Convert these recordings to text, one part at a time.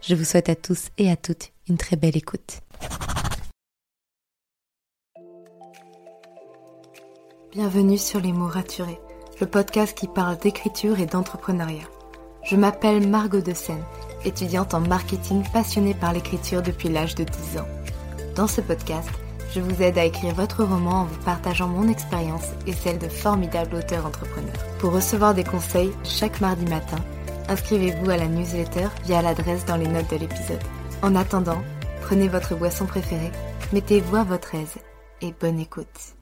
Je vous souhaite à tous et à toutes une très belle écoute. Bienvenue sur Les mots raturés, le podcast qui parle d'écriture et d'entrepreneuriat. Je m'appelle Margot de Seine, étudiante en marketing passionnée par l'écriture depuis l'âge de 10 ans. Dans ce podcast, je vous aide à écrire votre roman en vous partageant mon expérience et celle de formidables auteurs entrepreneurs. Pour recevoir des conseils chaque mardi matin, inscrivez-vous à la newsletter via l'adresse dans les notes de l'épisode. En attendant, prenez votre boisson préférée, mettez-vous à votre aise et bonne écoute.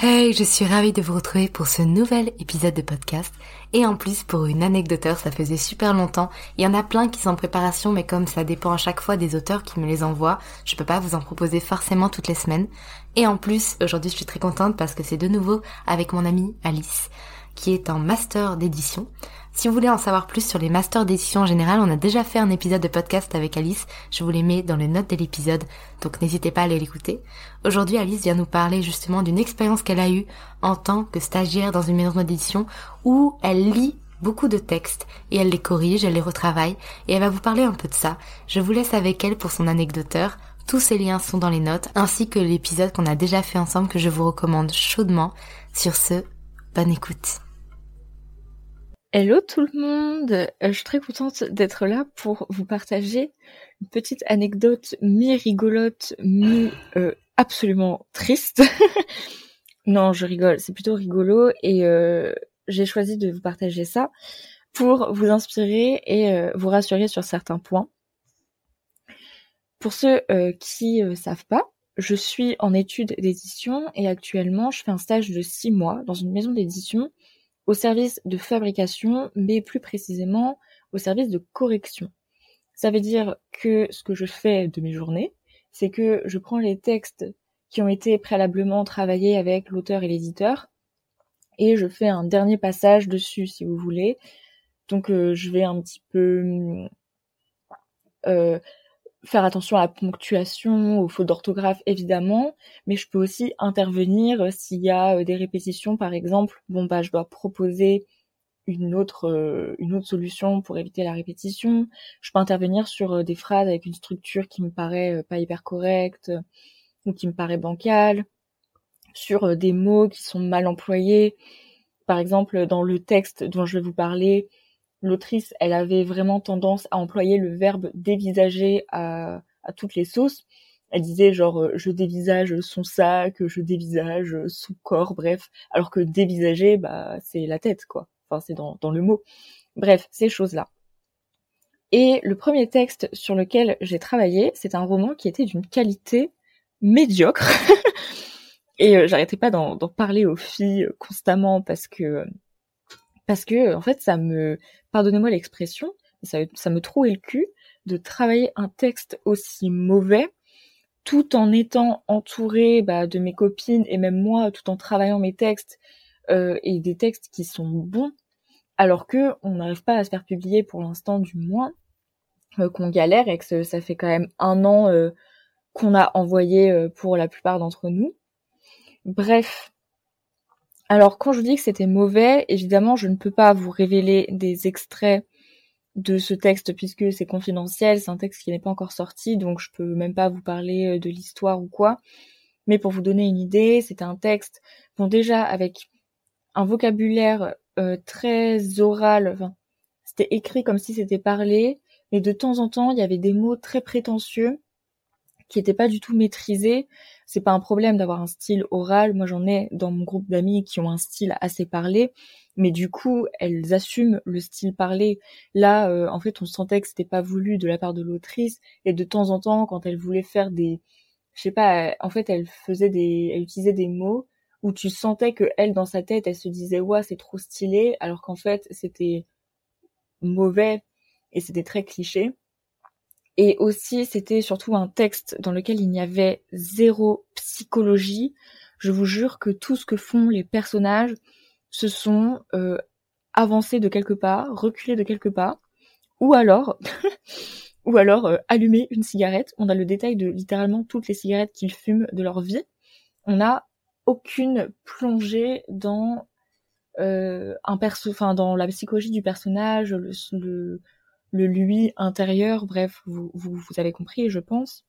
Hey, je suis ravie de vous retrouver pour ce nouvel épisode de podcast. Et en plus, pour une anecdoteur, ça faisait super longtemps. Il y en a plein qui sont en préparation, mais comme ça dépend à chaque fois des auteurs qui me les envoient, je peux pas vous en proposer forcément toutes les semaines. Et en plus, aujourd'hui, je suis très contente parce que c'est de nouveau avec mon amie Alice, qui est en master d'édition. Si vous voulez en savoir plus sur les masters d'édition en général, on a déjà fait un épisode de podcast avec Alice. Je vous les mets dans les notes de l'épisode, donc n'hésitez pas à aller l'écouter. Aujourd'hui, Alice vient nous parler justement d'une expérience qu'elle a eue en tant que stagiaire dans une maison d'édition où elle lit beaucoup de textes et elle les corrige, elle les retravaille et elle va vous parler un peu de ça. Je vous laisse avec elle pour son anecdoteur. Tous ces liens sont dans les notes ainsi que l'épisode qu'on a déjà fait ensemble que je vous recommande chaudement. Sur ce, bonne écoute. Hello tout le monde, euh, je suis très contente d'être là pour vous partager une petite anecdote mi-rigolote, mi euh, absolument triste. non, je rigole, c'est plutôt rigolo et euh, j'ai choisi de vous partager ça pour vous inspirer et vous rassurer sur certains points. Pour ceux qui ne savent pas, je suis en études d'édition et actuellement je fais un stage de six mois dans une maison d'édition au service de fabrication, mais plus précisément au service de correction. Ça veut dire que ce que je fais de mes journées, c'est que je prends les textes qui ont été préalablement travaillés avec l'auteur et l'éditeur et je fais un dernier passage dessus si vous voulez. Donc euh, je vais un petit peu euh, faire attention à la ponctuation, aux fautes d'orthographe évidemment, mais je peux aussi intervenir euh, s'il y a euh, des répétitions par exemple. Bon bah je dois proposer une autre euh, une autre solution pour éviter la répétition. Je peux intervenir sur des phrases avec une structure qui me paraît pas hyper correcte ou qui me paraît bancale, sur des mots qui sont mal employés. Par exemple, dans le texte dont je vais vous parler, l'autrice, elle avait vraiment tendance à employer le verbe dévisager à, toutes les sauces. Elle disait genre euh, je dévisage son sac, je dévisage son corps, bref. Alors que dévisager, bah c'est la tête quoi. Enfin c'est dans, dans le mot. Bref, ces choses-là. Et le premier texte sur lequel j'ai travaillé, c'est un roman qui était d'une qualité médiocre. Et euh, j'arrêtais pas d'en parler aux filles constamment parce que parce que en fait ça me pardonnez-moi l'expression ça, me trouait le cul de travailler un texte aussi mauvais tout en étant entouré bah, de mes copines et même moi tout en travaillant mes textes euh, et des textes qui sont bons alors que on n'arrive pas à se faire publier pour l'instant du moins euh, qu'on galère et que ça fait quand même un an euh, qu'on a envoyé pour la plupart d'entre nous. Bref alors quand je dis que c'était mauvais, évidemment je ne peux pas vous révéler des extraits de ce texte puisque c'est confidentiel, c'est un texte qui n'est pas encore sorti, donc je peux même pas vous parler euh, de l'histoire ou quoi. Mais pour vous donner une idée, c'était un texte, bon déjà avec un vocabulaire euh, très oral, c'était écrit comme si c'était parlé, mais de temps en temps il y avait des mots très prétentieux qui n'étaient pas du tout maîtrisés c'est pas un problème d'avoir un style oral. Moi, j'en ai dans mon groupe d'amis qui ont un style assez parlé, mais du coup, elles assument le style parlé. Là, euh, en fait, on sentait que c'était pas voulu de la part de l'autrice, et de temps en temps, quand elle voulait faire des, je sais pas, en fait, elle faisait des, elle utilisait des mots où tu sentais que elle, dans sa tête, elle se disait ouais, c'est trop stylé, alors qu'en fait, c'était mauvais et c'était très cliché. Et aussi, c'était surtout un texte dans lequel il n'y avait zéro psychologie. Je vous jure que tout ce que font les personnages, ce sont euh, avancer de quelques pas, reculer de quelques pas, ou alors, ou alors euh, allumer une cigarette. On a le détail de littéralement toutes les cigarettes qu'ils fument de leur vie. On n'a aucune plongée dans euh, un perso, enfin dans la psychologie du personnage, le, le, le lui intérieur, bref, vous, vous, vous avez compris, je pense.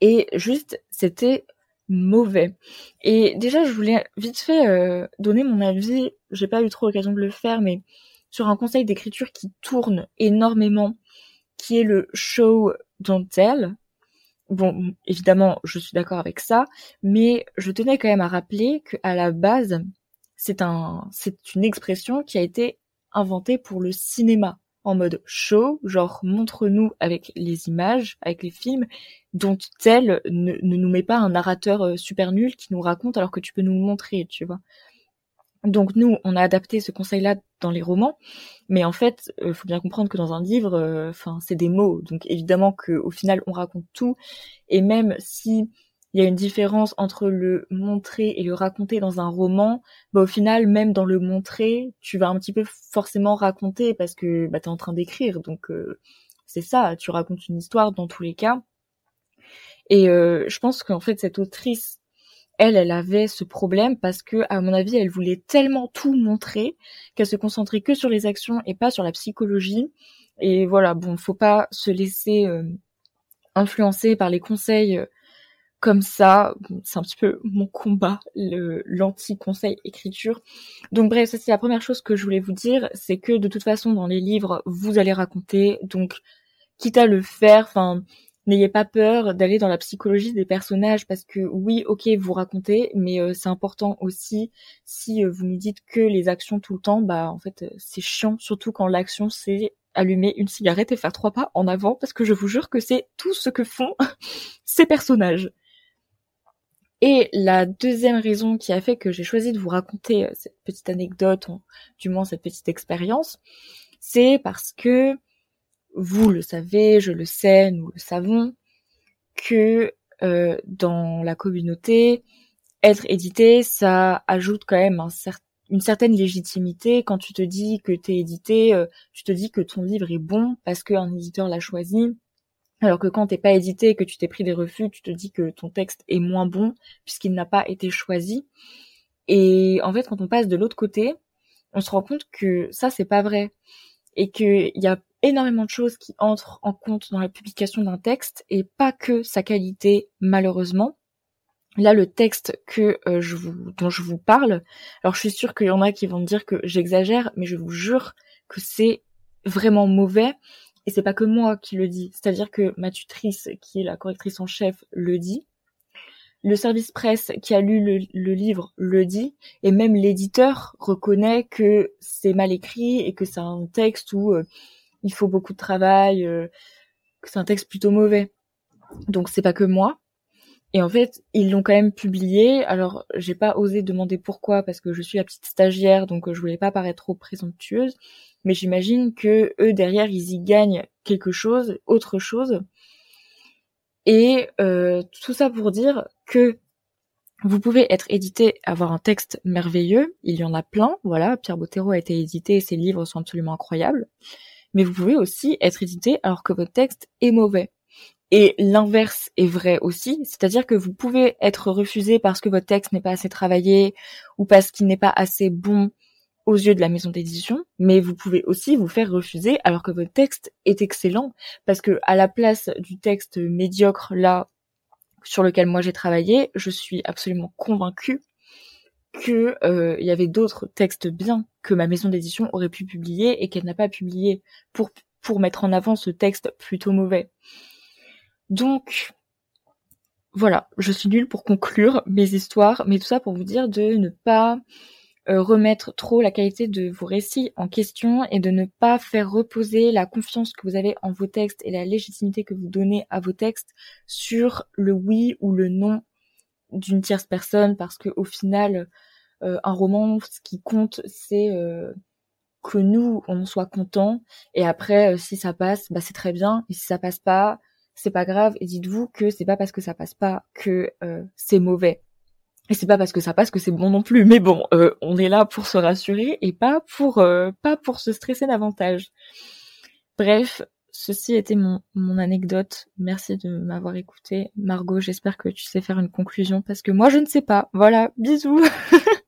Et juste, c'était mauvais. Et déjà, je voulais vite fait euh, donner mon avis. J'ai pas eu trop l'occasion de le faire, mais sur un conseil d'écriture qui tourne énormément, qui est le show don't tell. Bon, évidemment, je suis d'accord avec ça, mais je tenais quand même à rappeler qu'à la base, c'est un, c'est une expression qui a été inventée pour le cinéma en mode show, genre montre-nous avec les images, avec les films, dont tel ne, nous met pas un narrateur euh, super nul qui nous raconte alors que tu peux nous montrer, tu vois. Donc nous, on a adapté ce conseil-là dans les romans, mais en fait, il euh, faut bien comprendre que dans un livre, euh, enfin, c'est des mots, donc évidemment qu'au final, on raconte tout, et même si il y a une différence entre le montrer et le raconter dans un roman, bah au final, même dans le montrer, tu vas un petit peu forcément raconter parce que bah, tu es en train d'écrire. Donc euh, c'est ça, tu racontes une histoire dans tous les cas. Et euh, je pense qu'en fait, cette autrice, elle, elle avait ce problème parce que, à mon avis, elle voulait tellement tout montrer qu'elle se concentrait que sur les actions et pas sur la psychologie. Et voilà, bon, faut pas se laisser euh, influencer par les conseils comme ça. C'est un petit peu mon combat, l'anti-conseil écriture. Donc bref, ça c'est la première chose que je voulais vous dire, c'est que de toute façon dans les livres, vous allez raconter, donc quitte à le faire, enfin n'ayez pas peur d'aller dans la psychologie des personnages parce que oui, ok, vous racontez, mais euh, c'est important aussi si euh, vous nous dites que les actions tout le temps, bah en fait c'est chiant, surtout quand l'action c'est allumer une cigarette et faire trois pas en avant parce que je vous jure que c'est tout ce que font ces personnages. Et la deuxième raison qui a fait que j'ai choisi de vous raconter euh, cette petite anecdote, du moins cette petite expérience, c'est parce que vous le savez, je le sais, nous le savons, que euh, dans la communauté, être édité, ça ajoute quand même une certaine légitimité. Quand tu te dis que t'es édité, euh, tu te dis que ton livre est bon parce qu'un éditeur l'a choisi, alors que quand t'es pas édité et que tu t'es pris des refus, tu te dis que ton texte est moins bon puisqu'il n'a pas été choisi. Et en fait, quand on passe de l'autre côté, on se rend compte que ça, c'est pas vrai. Et qu'il y a énormément de choses qui entrent en compte dans la publication d'un texte et pas que sa qualité, malheureusement. Là, le texte que euh, je vous, dont je vous parle, alors je suis sûre qu'il y en a qui vont me dire que j'exagère, mais je vous jure que c'est vraiment mauvais et c'est pas que moi qui le dis, c'est-à-dire que ma tutrice, qui est la correctrice en chef, le dit. Le service presse qui a lu le, livre le dit, et même l'éditeur reconnaît que c'est mal écrit et que c'est un texte où euh, il faut beaucoup de travail, euh, que c'est un texte plutôt mauvais. Donc c'est pas que moi. Et en fait, ils l'ont quand même publié. Alors, j'ai pas osé demander pourquoi parce que je suis la petite stagiaire, donc je voulais pas paraître trop présomptueuse mais j'imagine que eux derrière ils y gagnent quelque chose, autre chose. Et euh, tout ça pour dire que vous pouvez être édité, avoir un texte merveilleux, il y en a plein, voilà, Pierre Bottero a été édité, ses livres sont absolument incroyables, mais vous pouvez aussi être édité alors que votre texte est mauvais. Et l'inverse est vrai aussi, c'est-à-dire que vous pouvez être refusé parce que votre texte n'est pas assez travaillé ou parce qu'il n'est pas assez bon aux yeux de la maison d'édition, mais vous pouvez aussi vous faire refuser alors que votre texte est excellent, parce que à la place du texte médiocre là sur lequel moi j'ai travaillé, je suis absolument convaincue que euh, il y avait d'autres textes bien que ma maison d'édition aurait pu publier et qu'elle n'a pas publié pour pour mettre en avant ce texte plutôt mauvais. Donc voilà, je suis nulle pour conclure mes histoires, mais tout ça pour vous dire de ne pas euh, remettre trop la qualité de vos récits en question et de ne pas faire reposer la confiance que vous avez en vos textes et la légitimité que vous donnez à vos textes sur le oui ou le non d'une tierce personne parce que au final euh, un roman ce qui compte c'est euh, que nous, on soit content. Et après, si ça passe, bah c'est très bien. Et si ça passe pas, c'est pas grave. Et dites-vous que c'est pas parce que ça passe pas que c'est mauvais. Et c'est pas parce que ça passe que c'est bon non plus. Mais bon, euh, on est là pour se rassurer et pas pour euh, pas pour se stresser davantage. Bref, ceci était mon, mon anecdote. Merci de m'avoir écouté. Margot, j'espère que tu sais faire une conclusion parce que moi je ne sais pas. Voilà, bisous.